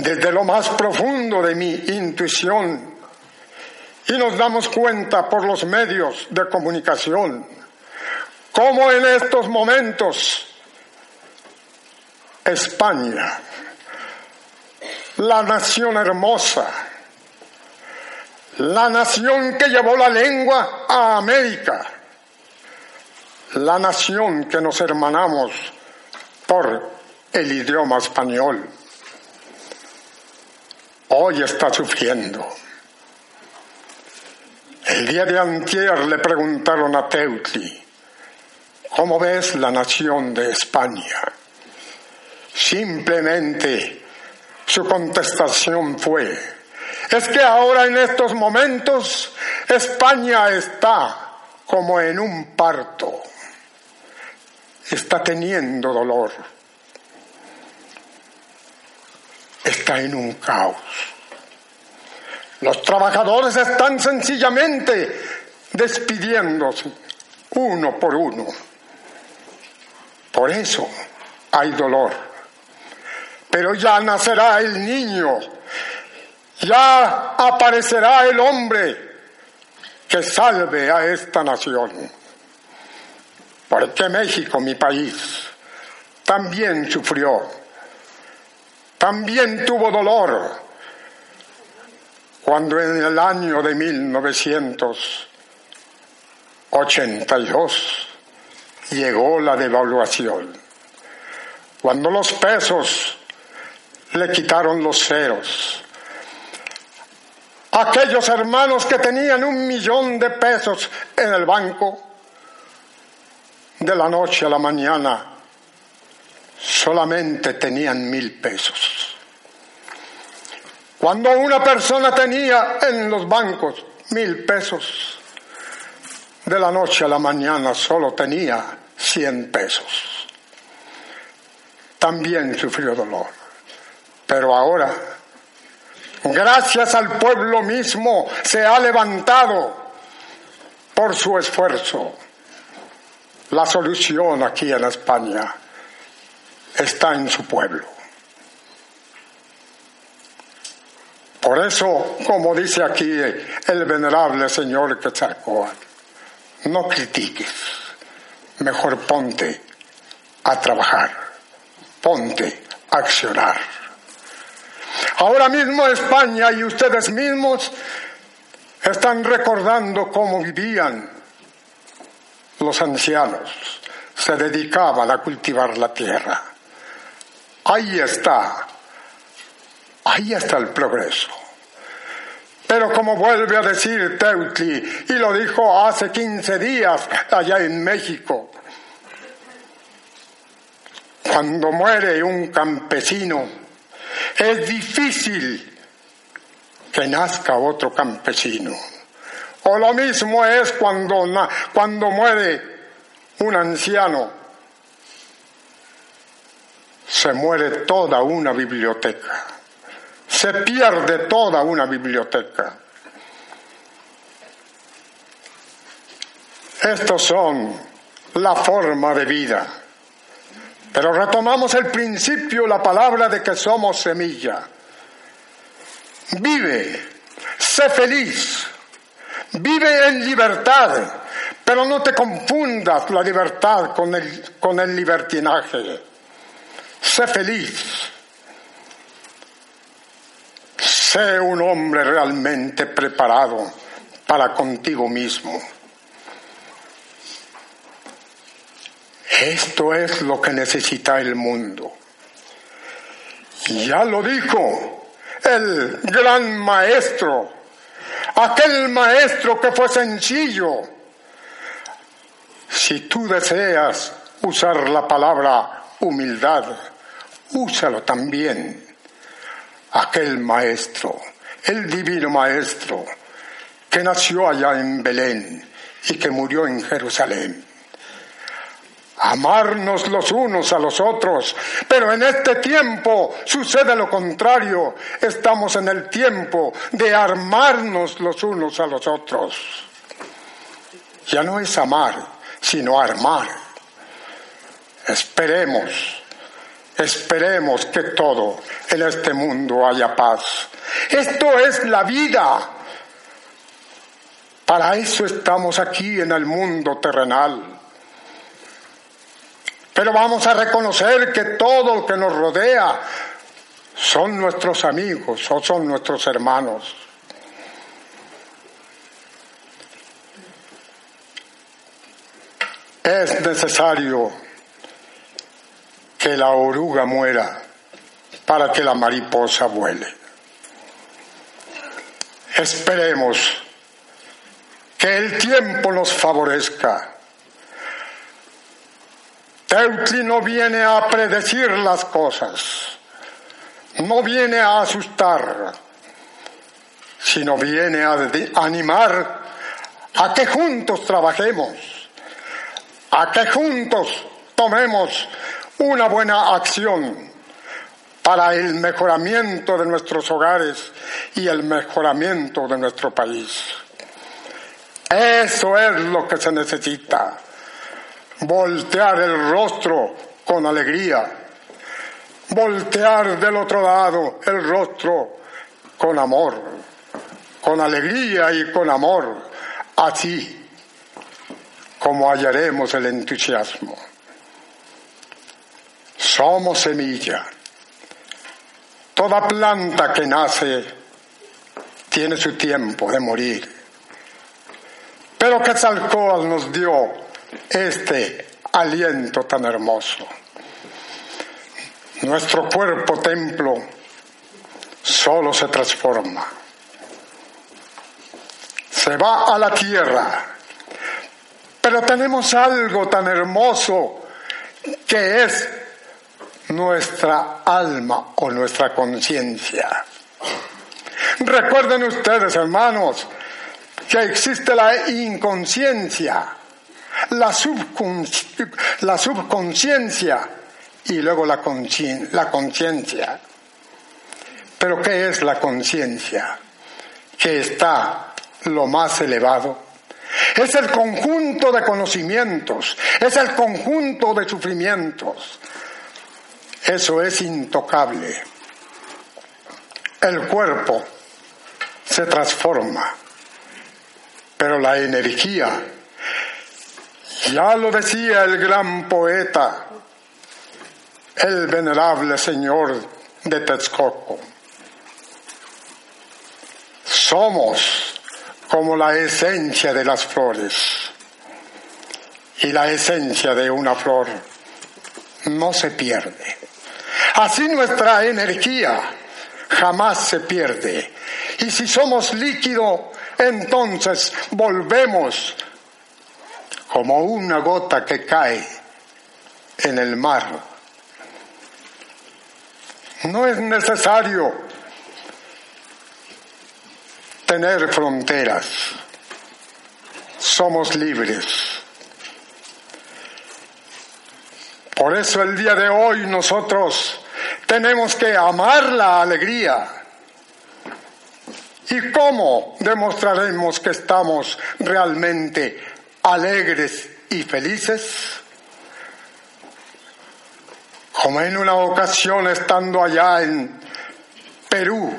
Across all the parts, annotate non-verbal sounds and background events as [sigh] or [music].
desde lo más profundo de mi intuición. Y nos damos cuenta por los medios de comunicación cómo en estos momentos España, la nación hermosa, la nación que llevó la lengua a América, la nación que nos hermanamos por el idioma español, hoy está sufriendo. El día de antier le preguntaron a Teutli, ¿cómo ves la nación de España? Simplemente su contestación fue, es que ahora en estos momentos España está como en un parto, está teniendo dolor, está en un caos. Los trabajadores están sencillamente despidiéndose uno por uno. Por eso hay dolor. Pero ya nacerá el niño, ya aparecerá el hombre que salve a esta nación. Porque México, mi país, también sufrió, también tuvo dolor cuando en el año de 1982 llegó la devaluación, cuando los pesos le quitaron los ceros, aquellos hermanos que tenían un millón de pesos en el banco, de la noche a la mañana solamente tenían mil pesos. Cuando una persona tenía en los bancos mil pesos, de la noche a la mañana solo tenía cien pesos. También sufrió dolor. Pero ahora, gracias al pueblo mismo, se ha levantado por su esfuerzo. La solución aquí en España está en su pueblo. Por eso, como dice aquí el venerable señor Quetzalcoatl, no critiques, mejor ponte a trabajar, ponte a accionar. Ahora mismo España y ustedes mismos están recordando cómo vivían los ancianos, se dedicaban a cultivar la tierra. Ahí está Ahí está el progreso. Pero como vuelve a decir Teutli, y lo dijo hace 15 días allá en México, cuando muere un campesino, es difícil que nazca otro campesino. O lo mismo es cuando, cuando muere un anciano, se muere toda una biblioteca se pierde toda una biblioteca. Estos son la forma de vida. Pero retomamos el principio, la palabra de que somos semilla. Vive, sé feliz, vive en libertad, pero no te confundas la libertad con el, con el libertinaje. Sé feliz, Sé un hombre realmente preparado para contigo mismo. Esto es lo que necesita el mundo. Ya lo dijo el gran maestro, aquel maestro que fue sencillo. Si tú deseas usar la palabra humildad, úsalo también aquel maestro, el divino maestro, que nació allá en Belén y que murió en Jerusalén. Amarnos los unos a los otros, pero en este tiempo sucede lo contrario. Estamos en el tiempo de armarnos los unos a los otros. Ya no es amar, sino armar. Esperemos Esperemos que todo en este mundo haya paz. Esto es la vida. Para eso estamos aquí en el mundo terrenal. Pero vamos a reconocer que todo lo que nos rodea son nuestros amigos o son nuestros hermanos. Es necesario que la oruga muera para que la mariposa vuele. Esperemos que el tiempo nos favorezca. Teutli no viene a predecir las cosas, no viene a asustar, sino viene a animar a que juntos trabajemos, a que juntos tomemos una buena acción para el mejoramiento de nuestros hogares y el mejoramiento de nuestro país. Eso es lo que se necesita. Voltear el rostro con alegría. Voltear del otro lado el rostro con amor. Con alegría y con amor. Así como hallaremos el entusiasmo. Somos semilla. Toda planta que nace tiene su tiempo de morir. Pero Quetzalcóatl nos dio este aliento tan hermoso. Nuestro cuerpo templo solo se transforma. Se va a la tierra. Pero tenemos algo tan hermoso que es nuestra alma o nuestra conciencia. Recuerden ustedes, hermanos, que existe la inconsciencia, la, subconsciencia y luego la conciencia. Pero ¿qué es la conciencia? Que está lo más elevado. Es el conjunto de conocimientos, es el conjunto de sufrimientos. Eso es intocable. El cuerpo se transforma pero la energía, ya lo decía el gran poeta, el venerable señor de Texcoco, somos como la esencia de las flores y la esencia de una flor no se pierde. Así nuestra energía jamás se pierde. Y si somos líquido, entonces volvemos como una gota que cae en el mar. No es necesario tener fronteras. Somos libres. Por eso el día de hoy nosotros tenemos que amar la alegría ¿Y cómo demostraremos que estamos realmente alegres y felices? Como en una ocasión estando allá en Perú,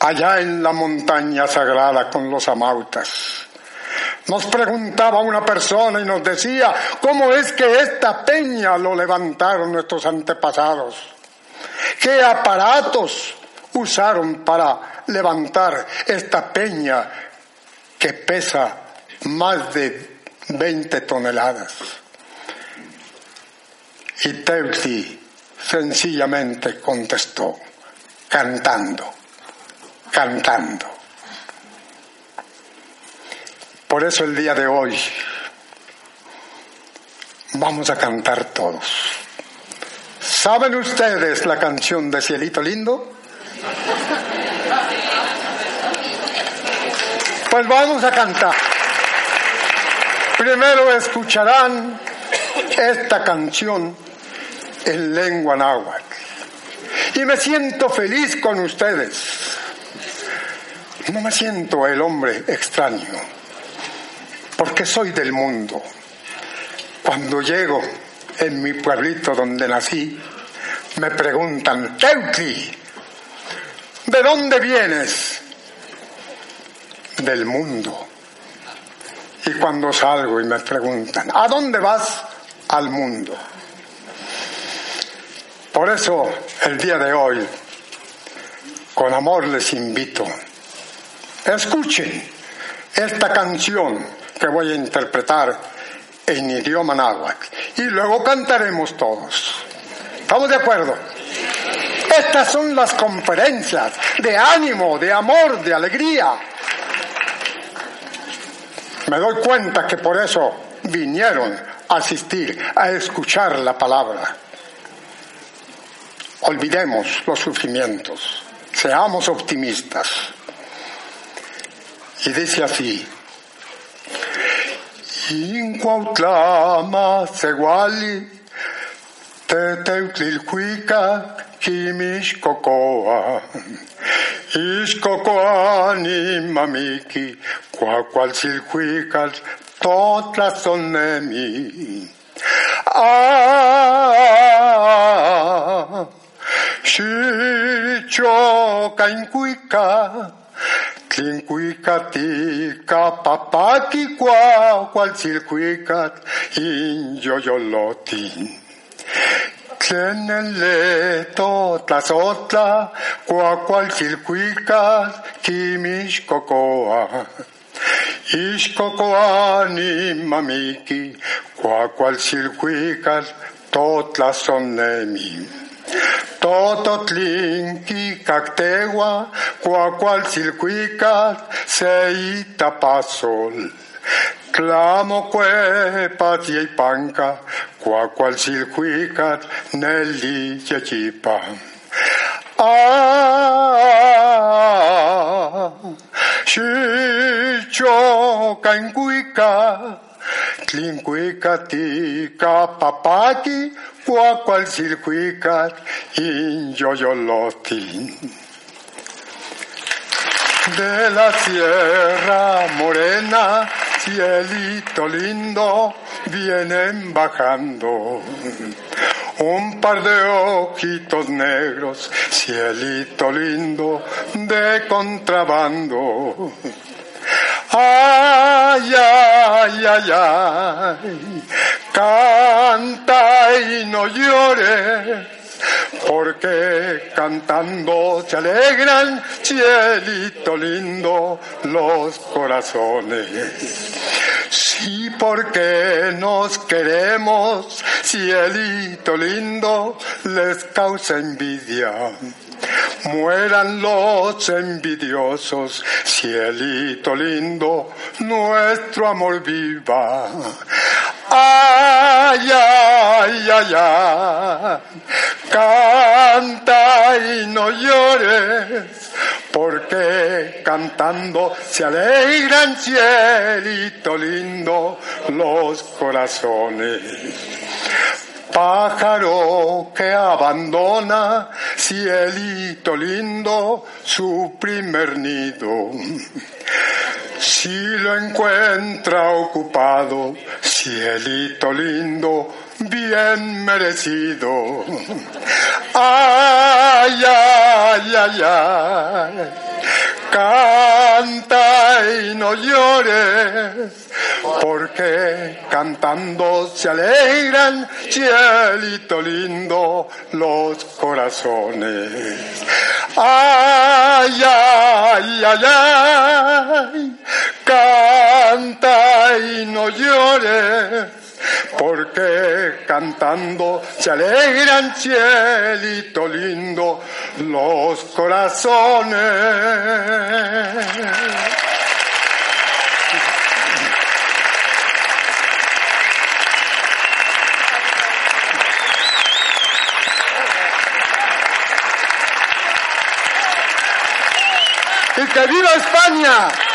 allá en la montaña sagrada con los amautas. Nos preguntaba una persona y nos decía, ¿cómo es que esta peña lo levantaron nuestros antepasados? ¿Qué aparatos usaron para levantar esta peña que pesa más de 20 toneladas. Y Teuti sencillamente contestó, cantando, cantando. Por eso el día de hoy vamos a cantar todos. ¿Saben ustedes la canción de Cielito Lindo? Pues vamos a cantar. Primero escucharán esta canción en lengua náhuatl. Y me siento feliz con ustedes. No me siento el hombre extraño, porque soy del mundo. Cuando llego en mi pueblito donde nací, me preguntan, Teutli, ¿de dónde vienes? Del mundo. Y cuando salgo y me preguntan, ¿a dónde vas? Al mundo. Por eso el día de hoy, con amor les invito, escuchen esta canción que voy a interpretar en idioma náhuatl y luego cantaremos todos. ¿Estamos de acuerdo? Estas son las conferencias de ánimo, de amor, de alegría. Me doy cuenta que por eso vinieron a asistir, a escuchar la palabra. Olvidemos los sufrimientos, seamos optimistas. Y dice así, in Cuautlama, Ceguali, Teteutlilcuica, Quimixcocoa, Ixcocoani, Mamiqui, Cuacualcilcuical, Totlazonemi. Ah, Chicho, Caincuica, Tlincuicatica, papaki kwa, cual silcuicat, in yoyolotin. Tlenele totlazotla, kwa cual silcuicat, kimish cocoa. Ishkokoa ni mamiki, kwa cual silcuicat, totlazonemi. Tototlinki kaktewa kuakualtzilkuikat seitapasol. Clamoque patia y panca, cuacualzilcuicat nelli yachipa. Ah, chicho cancuica, tlincuica tica papaki, cuacual silcuicat, in yoyolotin. De la sierra morena, cielito lindo, vienen bajando. Un par de ojitos negros, cielito lindo, de contrabando. Ay, ay, ay, ay, canta y no llores, porque cantando se alegran, cielito lindo, los corazones. Sí, porque nos queremos, cielito lindo, les causa envidia. Mueran los envidiosos, cielito lindo, nuestro amor viva. Ay, ay, ay, ay, canta y no llores, porque cantando se alegran, cielito lindo, los corazones pájaro que abandona, cielito lindo, su primer nido. Si lo encuentra ocupado, cielito lindo, bien merecido. [laughs] Ay, ay, ay, ay, canta y no llores, porque cantando se alegran, cielito lindo, los corazones. Ay, ay, ay, ay, canta y no llores, porque cantando se alegran, cielito lindo, los corazones. ¡Y que viva España!